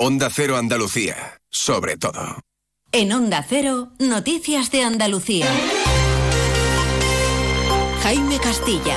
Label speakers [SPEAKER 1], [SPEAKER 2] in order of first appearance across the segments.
[SPEAKER 1] Onda Cero Andalucía, sobre todo.
[SPEAKER 2] En Onda Cero, Noticias de Andalucía. Jaime Castilla.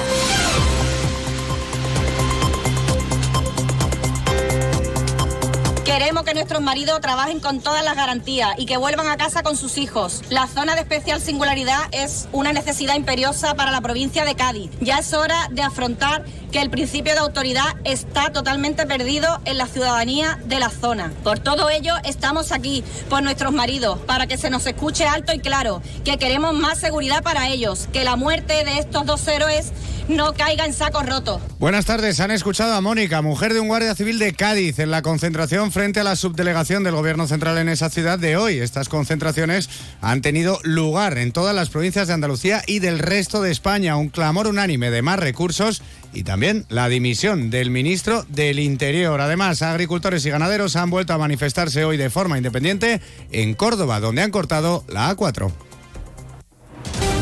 [SPEAKER 3] Queremos que nuestros maridos trabajen con todas las garantías y que vuelvan a casa con sus hijos. La zona de especial singularidad es una necesidad imperiosa para la provincia de Cádiz. Ya es hora de afrontar que el principio de autoridad está totalmente perdido en la ciudadanía de la zona. Por todo ello, estamos aquí, por nuestros maridos, para que se nos escuche alto y claro, que queremos más seguridad para ellos, que la muerte de estos dos héroes no caiga en saco roto.
[SPEAKER 4] Buenas tardes, han escuchado a Mónica, mujer de un guardia civil de Cádiz, en la concentración frente a la subdelegación del Gobierno Central en esa ciudad de hoy. Estas concentraciones han tenido lugar en todas las provincias de Andalucía y del resto de España. Un clamor unánime de más recursos y también la dimisión del ministro del Interior. Además, agricultores y ganaderos han vuelto a manifestarse hoy de forma independiente en Córdoba, donde han cortado la A4.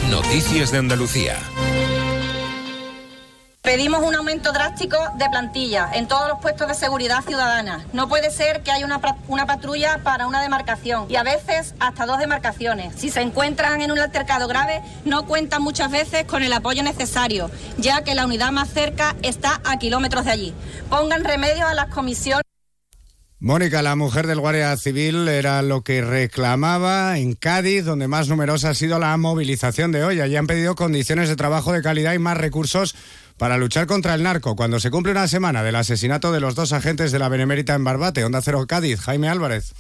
[SPEAKER 1] Noticias de Andalucía.
[SPEAKER 3] Pedimos un aumento drástico de plantilla en todos los puestos de seguridad ciudadana. No puede ser que haya una, una, patrulla para una demarcación y a veces hasta dos demarcaciones. Si se encuentran en un altercado grave, no cuentan muchas veces con el apoyo necesario, ya que la unidad más cerca está a kilómetros de allí. Pongan remedio a las comisiones.
[SPEAKER 4] Mónica, la mujer del Guardia Civil, era lo que reclamaba en Cádiz, donde más numerosa ha sido la movilización de hoy. Allí han pedido condiciones de trabajo de calidad y más recursos para luchar contra el narco. Cuando se cumple una semana del asesinato de los dos agentes de la Benemérita en Barbate, Onda Cero Cádiz, Jaime Álvarez.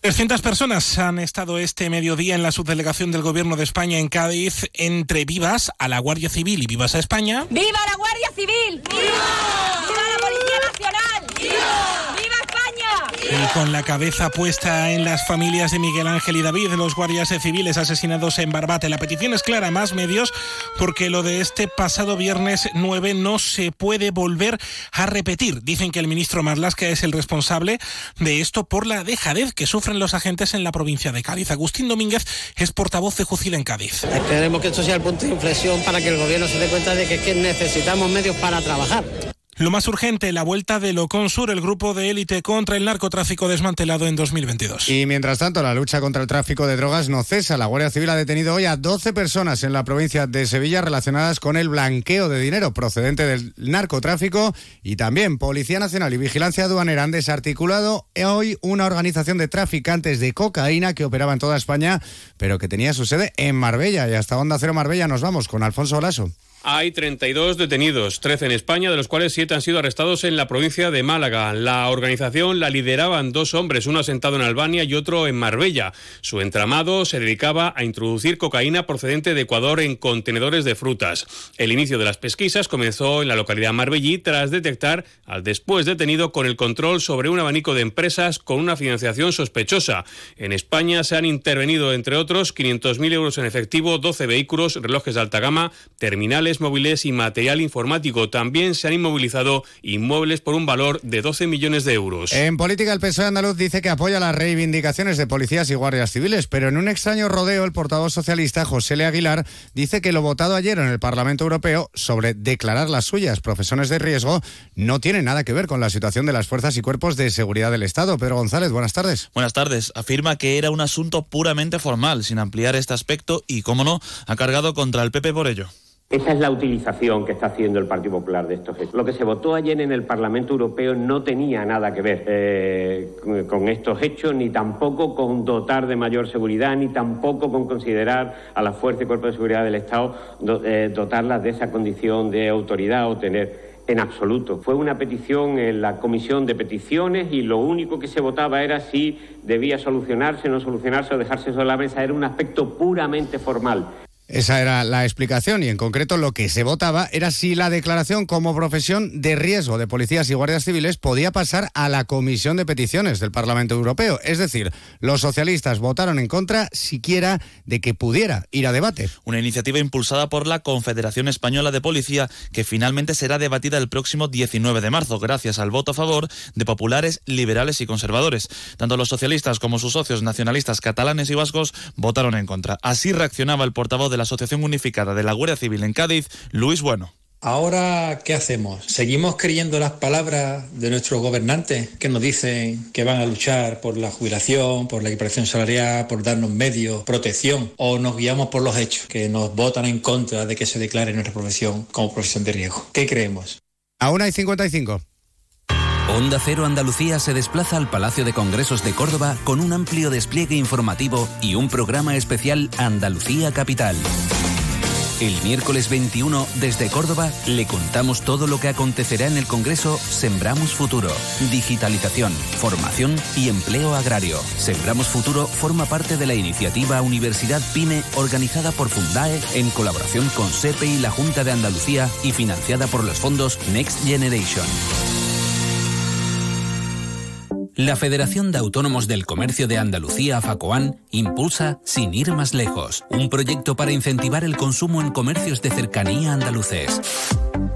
[SPEAKER 5] 300 personas han estado este mediodía en la subdelegación del Gobierno de España en Cádiz entre vivas a la Guardia Civil y vivas a España.
[SPEAKER 3] ¡Viva la Guardia Civil! ¡Viva! ¡Viva la Policía Nacional! ¡Viva!
[SPEAKER 5] Y con la cabeza puesta en las familias de Miguel Ángel y David, los guardias civiles asesinados en Barbate. La petición es clara, más medios, porque lo de este pasado viernes 9 no se puede volver a repetir. Dicen que el ministro Marlasca es el responsable de esto por la dejadez que sufren los agentes en la provincia de Cádiz. Agustín Domínguez es portavoz de Jucil en Cádiz.
[SPEAKER 6] Queremos que esto sea el punto de inflexión para que el gobierno se dé cuenta de que necesitamos medios para trabajar.
[SPEAKER 5] Lo más urgente, la vuelta de Loconsur, el grupo de élite contra el narcotráfico desmantelado en 2022.
[SPEAKER 4] Y mientras tanto, la lucha contra el tráfico de drogas no cesa. La Guardia Civil ha detenido hoy a 12 personas en la provincia de Sevilla relacionadas con el blanqueo de dinero procedente del narcotráfico y también Policía Nacional y Vigilancia Aduanera han desarticulado hoy una organización de traficantes de cocaína que operaba en toda España, pero que tenía su sede en Marbella. Y hasta Onda Cero Marbella nos vamos con Alfonso Olaso.
[SPEAKER 7] Hay 32 detenidos, 13 en España, de los cuales 7 han sido arrestados en la provincia de Málaga. La organización la lideraban dos hombres, uno asentado en Albania y otro en Marbella. Su entramado se dedicaba a introducir cocaína procedente de Ecuador en contenedores de frutas. El inicio de las pesquisas comenzó en la localidad marbellí tras detectar al después detenido con el control sobre un abanico de empresas con una financiación sospechosa. En España se han intervenido, entre otros, 500.000 euros en efectivo, 12 vehículos, relojes de alta gama, terminales móviles y material informático. También se han inmovilizado inmuebles por un valor de 12 millones de euros.
[SPEAKER 4] En política, el PSOE andaluz dice que apoya las reivindicaciones de policías y guardias civiles, pero en un extraño rodeo, el portavoz socialista José Le Aguilar dice que lo votado ayer en el Parlamento Europeo sobre declarar las suyas profesiones de riesgo no tiene nada que ver con la situación de las fuerzas y cuerpos de seguridad del Estado. Pedro González, buenas tardes.
[SPEAKER 8] Buenas tardes. Afirma que era un asunto puramente formal, sin ampliar este aspecto y, como no, ha cargado contra el PP por ello.
[SPEAKER 9] Esa es la utilización que está haciendo el Partido Popular de estos hechos. Lo que se votó ayer en el Parlamento Europeo no tenía nada que ver eh, con estos hechos, ni tampoco con dotar de mayor seguridad, ni tampoco con considerar a la Fuerza y Cuerpo de Seguridad del Estado eh, dotarlas de esa condición de autoridad o tener en absoluto. Fue una petición en la comisión de peticiones y lo único que se votaba era si debía solucionarse, no solucionarse o dejarse sobre la mesa. Era un aspecto puramente formal.
[SPEAKER 4] Esa era la explicación y en concreto lo que se votaba era si la declaración como profesión de riesgo de policías y guardias civiles podía pasar a la Comisión de Peticiones del Parlamento Europeo. Es decir, los socialistas votaron en contra siquiera de que pudiera ir a debate.
[SPEAKER 8] Una iniciativa impulsada por la Confederación Española de Policía que finalmente será debatida el próximo 19 de marzo gracias al voto a favor de populares, liberales y conservadores. Tanto los socialistas como sus socios nacionalistas catalanes y vascos votaron en contra. Así reaccionaba el portavoz de la Asociación Unificada de la Guardia Civil en Cádiz, Luis Bueno.
[SPEAKER 10] Ahora, ¿qué hacemos? ¿Seguimos creyendo las palabras de nuestros gobernantes que nos dicen que van a luchar por la jubilación, por la equiparación salarial, por darnos medios, protección? ¿O nos guiamos por los hechos que nos votan en contra de que se declare nuestra profesión como profesión de riesgo? ¿Qué creemos?
[SPEAKER 4] A una y 55.
[SPEAKER 11] Onda Cero Andalucía se desplaza al Palacio de Congresos de Córdoba con un amplio despliegue informativo y un programa especial Andalucía Capital. El miércoles 21, desde Córdoba, le contamos todo lo que acontecerá en el Congreso Sembramos Futuro. Digitalización, formación y empleo agrario. Sembramos Futuro forma parte de la iniciativa Universidad PyME organizada por Fundae en colaboración con SEPE y la Junta de Andalucía y financiada por los fondos Next Generation. La Federación de Autónomos del Comercio de Andalucía, FACOAN, impulsa Sin ir más lejos, un proyecto para incentivar el consumo en comercios de cercanía andaluces.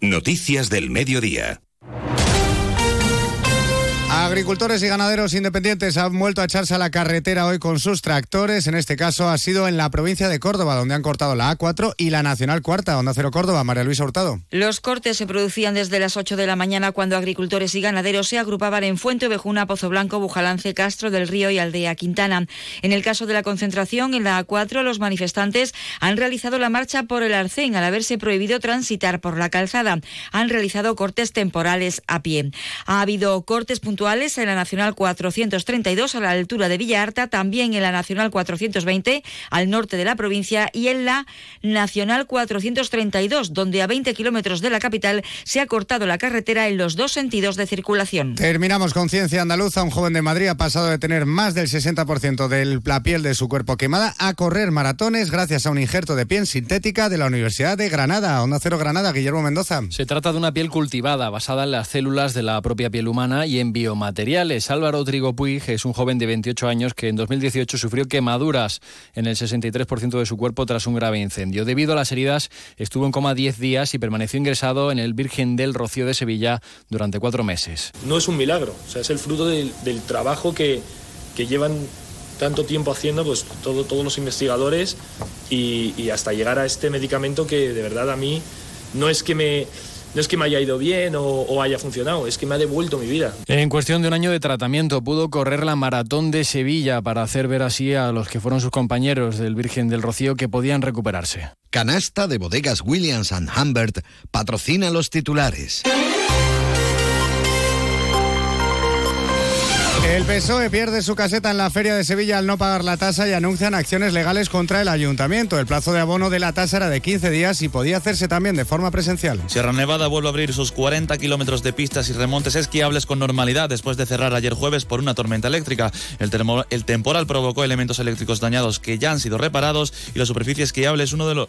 [SPEAKER 1] Noticias del mediodía.
[SPEAKER 4] Agricultores y ganaderos independientes han vuelto a echarse a la carretera hoy con sus tractores. En este caso ha sido en la provincia de Córdoba, donde han cortado la A4 y la Nacional Cuarta, Onda Cero Córdoba. María Luisa Hurtado.
[SPEAKER 12] Los cortes se producían desde las 8 de la mañana cuando agricultores y ganaderos se agrupaban en Fuente Ovejuna, Pozo Blanco, Bujalance, Castro del Río y Aldea Quintana. En el caso de la concentración en la A4, los manifestantes han realizado la marcha por el Arcén al haberse prohibido transitar por la calzada. Han realizado cortes temporales a pie. Ha habido cortes puntuales en la Nacional 432 a la altura de Villa Arta, también en la Nacional 420 al norte de la provincia y en la Nacional 432, donde a 20 kilómetros de la capital se ha cortado la carretera en los dos sentidos de circulación.
[SPEAKER 4] Terminamos con Ciencia Andaluza. Un joven de Madrid ha pasado de tener más del 60% de la piel de su cuerpo quemada a correr maratones gracias a un injerto de piel sintética de la Universidad de Granada. Onda Cero Granada, Guillermo Mendoza.
[SPEAKER 13] Se trata de una piel cultivada basada en las células de la propia piel humana y en biomateriales materiales. Álvaro Trigo Puig es un joven de 28 años que en 2018 sufrió quemaduras en el 63% de su cuerpo tras un grave incendio. Debido a las heridas, estuvo en coma 10 días y permaneció ingresado en el Virgen del Rocío de Sevilla durante cuatro meses.
[SPEAKER 14] No es un milagro, o sea, es el fruto del, trabajo que, llevan tanto tiempo haciendo pues todo, todos los investigadores y, y, hasta llegar a este medicamento que de verdad a mí no es que me no es que me haya ido bien o, haya funcionado, es que me ha devuelto mi vida.
[SPEAKER 13] En cuestión de un año de tratamiento pudo correr la maratón de Sevilla para hacer ver así a los que fueron sus compañeros del Virgen del Rocío que podían recuperarse.
[SPEAKER 15] Canasta de bodegas Williams ⁇ Humbert patrocina los titulares.
[SPEAKER 4] El PSOE pierde su caseta en la Feria de Sevilla al no pagar la tasa y anuncian acciones legales contra el ayuntamiento. El plazo de abono de la tasa era de 15 días y podía hacerse también de forma presencial.
[SPEAKER 8] Sierra Nevada vuelve a abrir sus 40 kilómetros de pistas y remontes esquiables con normalidad después de cerrar ayer jueves por una tormenta eléctrica. El, temporal provocó elementos eléctricos dañados que ya han sido reparados y la superficie esquiable es uno de los...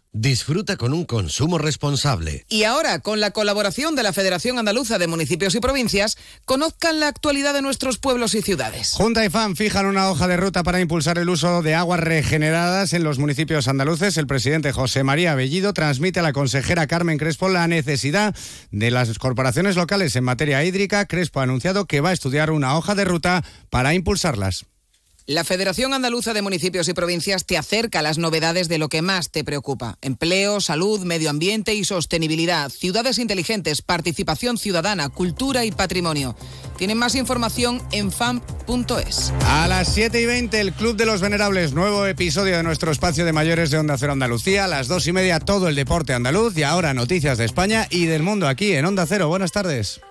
[SPEAKER 15] Disfruta con un consumo responsable.
[SPEAKER 16] Y ahora, con la colaboración de la Federación Andaluza de Municipios y Provincias, conozcan la actualidad de nuestros pueblos y ciudades.
[SPEAKER 4] Junta y FAN fijan una hoja de ruta para impulsar el uso de aguas regeneradas en los municipios andaluces. El presidente José María Bellido transmite a la consejera Carmen Crespo la necesidad de las corporaciones locales en materia hídrica. Crespo ha anunciado que va a estudiar una hoja de ruta para impulsarlas.
[SPEAKER 16] La Federación Andaluza de Municipios y Provincias te acerca a las novedades de lo que más te preocupa. Empleo, salud, medio ambiente y sostenibilidad, ciudades inteligentes, participación ciudadana, cultura y patrimonio. Tienen más información en FAMP.es.
[SPEAKER 4] A las 7 y 20, el Club de los Venerables, nuevo episodio de nuestro espacio de mayores de Onda Cero Andalucía. A las 2 y media, todo el deporte andaluz. Y ahora noticias de España y del mundo aquí en Onda Cero. Buenas tardes.